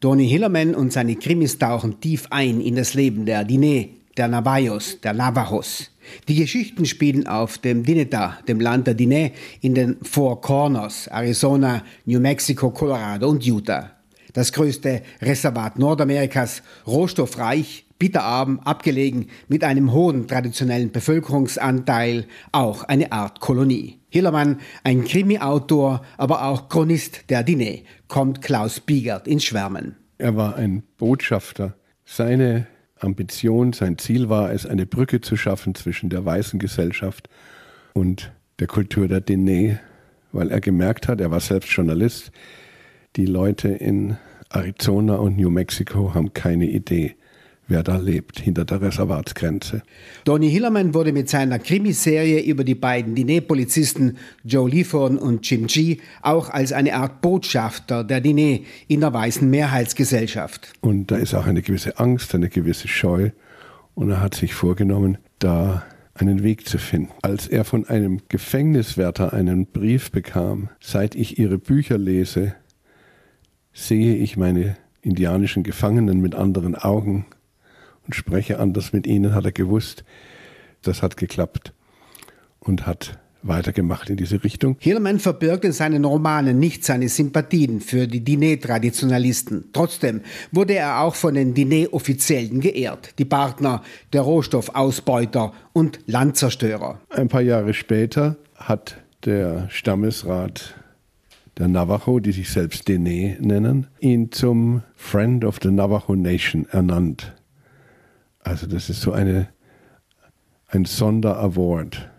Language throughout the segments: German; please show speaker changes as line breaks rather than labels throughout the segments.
Tony Hillerman und seine Krimis tauchen tief ein in das Leben der Diné, der Navajos, der Navajos. Die Geschichten spielen auf dem Dineta, dem Land der Diné, in den Four Corners, Arizona, New Mexico, Colorado und Utah. Das größte Reservat Nordamerikas, rohstoffreich, bitterarm, abgelegen, mit einem hohen traditionellen Bevölkerungsanteil, auch eine Art Kolonie. Hillermann, ein Krimi-Autor, aber auch Chronist der Diné, kommt Klaus Biegert ins Schwärmen.
Er war ein Botschafter. Seine Ambition, sein Ziel war es, eine Brücke zu schaffen zwischen der weißen Gesellschaft und der Kultur der Diné, weil er gemerkt hat, er war selbst Journalist, die Leute in Arizona und New Mexico haben keine Idee, wer da lebt, hinter der Reservatsgrenze.
Donny Hillerman wurde mit seiner Krimiserie über die beiden Diné-Polizisten Joe Lifon und Jim G. auch als eine Art Botschafter der Diné in der weißen Mehrheitsgesellschaft.
Und da ist auch eine gewisse Angst, eine gewisse Scheu. Und er hat sich vorgenommen, da einen Weg zu finden. Als er von einem Gefängniswärter einen Brief bekam, seit ich ihre Bücher lese, sehe ich meine indianischen Gefangenen mit anderen Augen und spreche anders mit ihnen, hat er gewusst. Das hat geklappt und hat weitergemacht in diese Richtung.
Hillman verbirgt in seinen Romanen nicht seine Sympathien für die Diné-Traditionalisten. Trotzdem wurde er auch von den Diné-Offiziellen geehrt, die Partner der Rohstoffausbeuter und Landzerstörer.
Ein paar Jahre später hat der Stammesrat der Navajo, die sich selbst Diné nennen, ihn zum Friend of the Navajo Nation ernannt. Also das ist so eine, ein Sonderaward.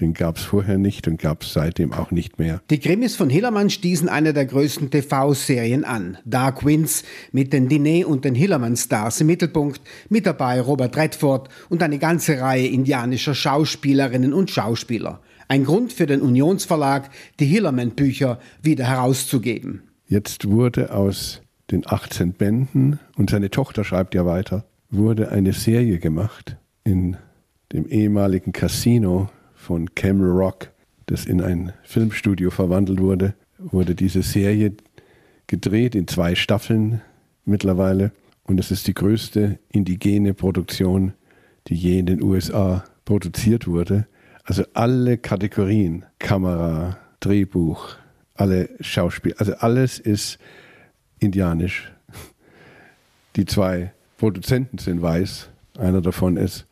Den gab es vorher nicht und gab es seitdem auch nicht mehr.
Die Krimis von Hillermann stießen eine der größten TV-Serien an. Dark Winds mit den Diné und den Hillermann-Stars im Mittelpunkt, mit dabei Robert Redford und eine ganze Reihe indianischer Schauspielerinnen und Schauspieler. Ein Grund für den Unionsverlag, die Hillermann-Bücher wieder herauszugeben.
Jetzt wurde aus den 18 Bänden, und seine Tochter schreibt ja weiter, wurde eine Serie gemacht in dem ehemaligen Casino von Camel Rock, das in ein Filmstudio verwandelt wurde, wurde diese Serie gedreht in zwei Staffeln mittlerweile. Und es ist die größte indigene Produktion, die je in den USA produziert wurde. Also alle Kategorien, Kamera, Drehbuch, alle Schauspiel, also alles ist indianisch. Die zwei Produzenten sind weiß. Einer davon ist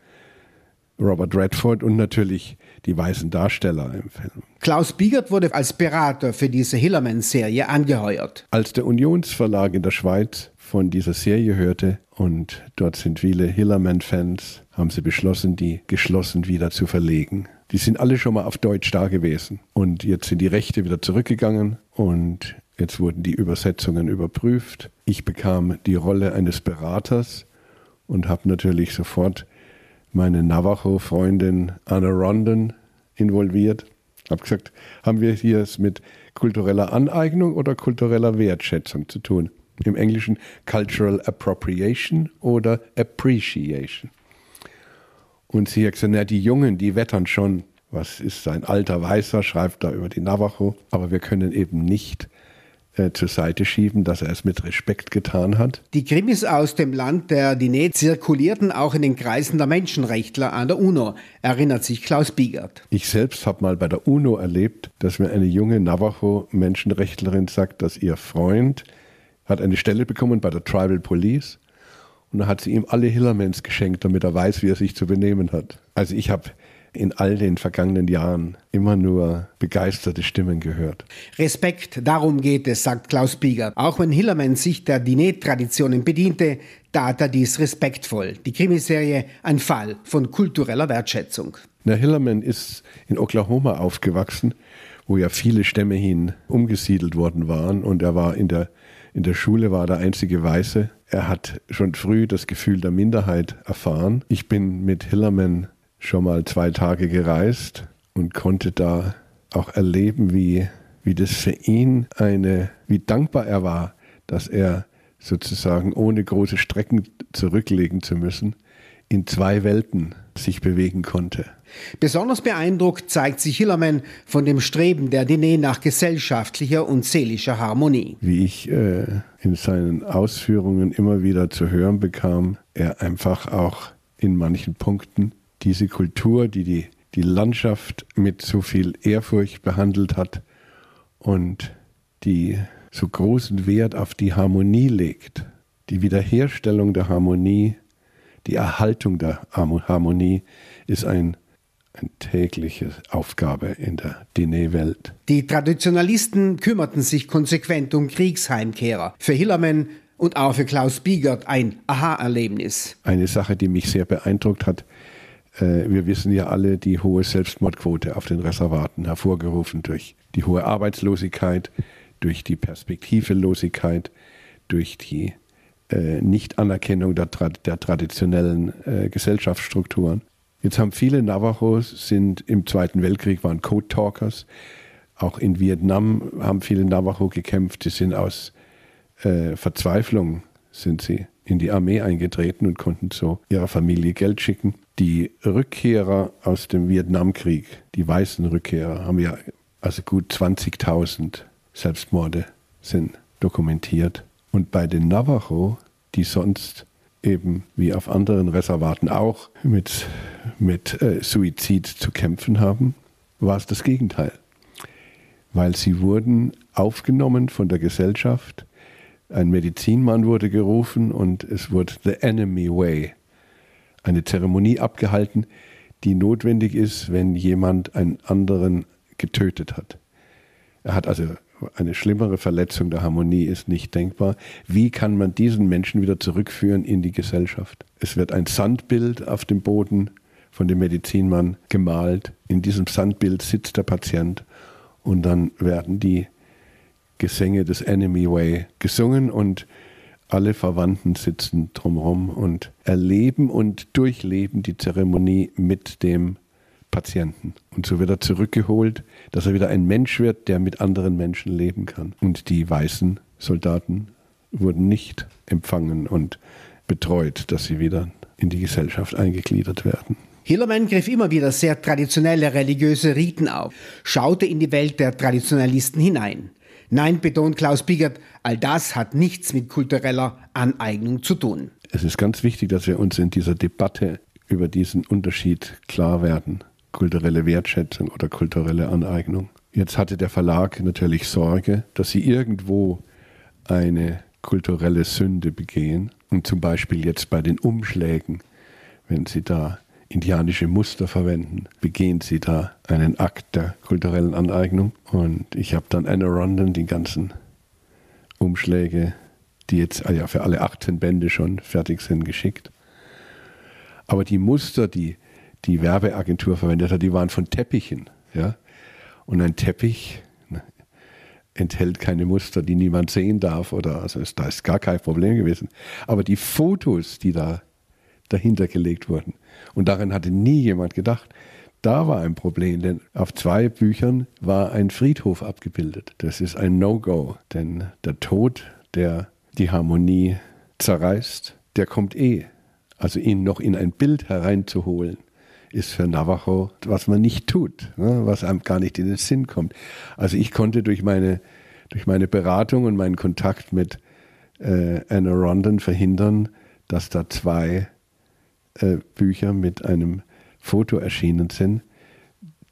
Robert Redford und natürlich die weißen Darsteller im Film.
Klaus Biegert wurde als Berater für diese Hillerman-Serie angeheuert.
Als der Unionsverlag in der Schweiz von dieser Serie hörte und dort sind viele Hillerman-Fans, haben sie beschlossen, die geschlossen wieder zu verlegen. Die sind alle schon mal auf Deutsch da gewesen und jetzt sind die Rechte wieder zurückgegangen und Jetzt wurden die Übersetzungen überprüft. Ich bekam die Rolle eines Beraters und habe natürlich sofort meine Navajo-Freundin Anna Rondon involviert. Habe gesagt, haben wir hier es mit kultureller Aneignung oder kultureller Wertschätzung zu tun? Im Englischen Cultural Appropriation oder Appreciation. Und sie hat gesagt, na, die Jungen, die wettern schon. Was ist sein alter Weißer, schreibt da über die Navajo. Aber wir können eben nicht äh, zur Seite schieben, dass er es mit Respekt getan hat.
Die Krimis aus dem Land der Diné zirkulierten auch in den Kreisen der Menschenrechtler an der UNO, erinnert sich Klaus Biegert.
Ich selbst habe mal bei der UNO erlebt, dass mir eine junge Navajo-Menschenrechtlerin sagt, dass ihr Freund hat eine Stelle bekommen bei der Tribal Police und da hat sie ihm alle Hillermans geschenkt, damit er weiß, wie er sich zu benehmen hat. Also ich habe in all den vergangenen Jahren immer nur begeisterte Stimmen gehört.
Respekt, darum geht es, sagt Klaus Bieger. Auch wenn Hillerman sich der Dinet-Traditionen bediente, tat er dies respektvoll. Die Krimiserie ein Fall von kultureller Wertschätzung.
Na, Hillerman ist in Oklahoma aufgewachsen, wo ja viele Stämme hin umgesiedelt worden waren und er war in der in der Schule war der einzige Weiße. Er hat schon früh das Gefühl der Minderheit erfahren. Ich bin mit Hillerman schon mal zwei Tage gereist und konnte da auch erleben, wie, wie das für ihn eine, wie dankbar er war, dass er sozusagen ohne große Strecken zurücklegen zu müssen, in zwei Welten sich bewegen konnte.
Besonders beeindruckt zeigt sich Hillerman von dem Streben der Diné nach gesellschaftlicher und seelischer Harmonie.
Wie ich äh, in seinen Ausführungen immer wieder zu hören bekam, er einfach auch in manchen Punkten diese Kultur, die die, die Landschaft mit so viel Ehrfurcht behandelt hat und die so großen Wert auf die Harmonie legt, die Wiederherstellung der Harmonie, die Erhaltung der Harmonie ist ein eine tägliche Aufgabe in der Diné-Welt.
Die Traditionalisten kümmerten sich konsequent um Kriegsheimkehrer. Für Hillermann und auch für Klaus Biegert ein Aha-Erlebnis.
Eine Sache, die mich sehr beeindruckt hat, wir wissen ja alle die hohe Selbstmordquote auf den Reservaten, hervorgerufen durch die hohe Arbeitslosigkeit, durch die Perspektivelosigkeit, durch die äh, Nichtanerkennung der, der traditionellen äh, Gesellschaftsstrukturen. Jetzt haben viele Navajos sind im Zweiten Weltkrieg waren Code Talkers. Auch in Vietnam haben viele Navajo gekämpft. Sie sind aus äh, Verzweiflung sind sie in die Armee eingetreten und konnten so ihrer Familie Geld schicken. Die Rückkehrer aus dem Vietnamkrieg, die weißen Rückkehrer, haben ja also gut 20.000 Selbstmorde sind dokumentiert. Und bei den Navajo, die sonst eben wie auf anderen Reservaten auch mit, mit äh, Suizid zu kämpfen haben, war es das Gegenteil. Weil sie wurden aufgenommen von der Gesellschaft, ein Medizinmann wurde gerufen und es wurde The Enemy Way, eine Zeremonie abgehalten, die notwendig ist, wenn jemand einen anderen getötet hat. Er hat also eine schlimmere Verletzung der Harmonie ist nicht denkbar. Wie kann man diesen Menschen wieder zurückführen in die Gesellschaft? Es wird ein Sandbild auf dem Boden von dem Medizinmann gemalt. In diesem Sandbild sitzt der Patient und dann werden die Gesänge des Enemy Way gesungen und alle Verwandten sitzen drumherum und erleben und durchleben die Zeremonie mit dem Patienten. Und so wird er zurückgeholt, dass er wieder ein Mensch wird, der mit anderen Menschen leben kann. Und die weißen Soldaten wurden nicht empfangen und betreut, dass sie wieder in die Gesellschaft eingegliedert werden.
Hillermann griff immer wieder sehr traditionelle religiöse Riten auf, schaute in die Welt der Traditionalisten hinein. Nein, betont Klaus Biegert, all das hat nichts mit kultureller Aneignung zu tun.
Es ist ganz wichtig, dass wir uns in dieser Debatte über diesen Unterschied klar werden kulturelle Wertschätzung oder kulturelle Aneignung. Jetzt hatte der Verlag natürlich Sorge, dass sie irgendwo eine kulturelle Sünde begehen und zum Beispiel jetzt bei den Umschlägen, wenn sie da indianische Muster verwenden, begehen sie da einen Akt der kulturellen Aneignung. Und ich habe dann Anna Rondon die ganzen Umschläge, die jetzt ah ja, für alle 18 Bände schon fertig sind, geschickt. Aber die Muster, die die Werbeagentur verwendet hat, die waren von Teppichen. Ja? Und ein Teppich ne, enthält keine Muster, die niemand sehen darf. Oder, also ist, da ist gar kein Problem gewesen. Aber die Fotos, die da dahinter gelegt wurden, und daran hatte nie jemand gedacht, da war ein Problem, denn auf zwei Büchern war ein Friedhof abgebildet. Das ist ein No-Go, denn der Tod, der die Harmonie zerreißt, der kommt eh. Also ihn noch in ein Bild hereinzuholen, ist für Navajo, was man nicht tut, ne, was einem gar nicht in den Sinn kommt. Also ich konnte durch meine, durch meine Beratung und meinen Kontakt mit äh, Anna Rondon verhindern, dass da zwei äh, Bücher mit einem Foto erschienen sind,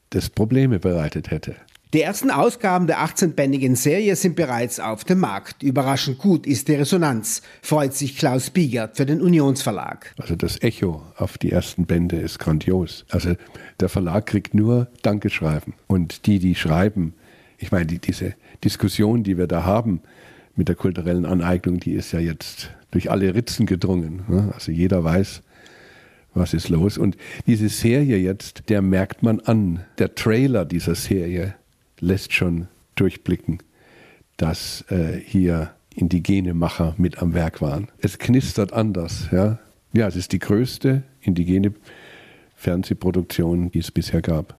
das Probleme bereitet hätte.
Die ersten Ausgaben der 18-bändigen Serie sind bereits auf dem Markt. Überraschend gut ist die Resonanz, freut sich Klaus Biegert für den Unionsverlag.
Also das Echo auf die ersten Bände ist grandios. Also der Verlag kriegt nur Dankeschreiben. Und die, die schreiben, ich meine, die, diese Diskussion, die wir da haben mit der kulturellen Aneignung, die ist ja jetzt durch alle Ritzen gedrungen. Ne? Also jeder weiß, was ist los. Und diese Serie jetzt, der merkt man an, der Trailer dieser Serie, lässt schon durchblicken, dass äh, hier indigene Macher mit am Werk waren. Es knistert anders. Ja, ja es ist die größte indigene Fernsehproduktion, die es bisher gab.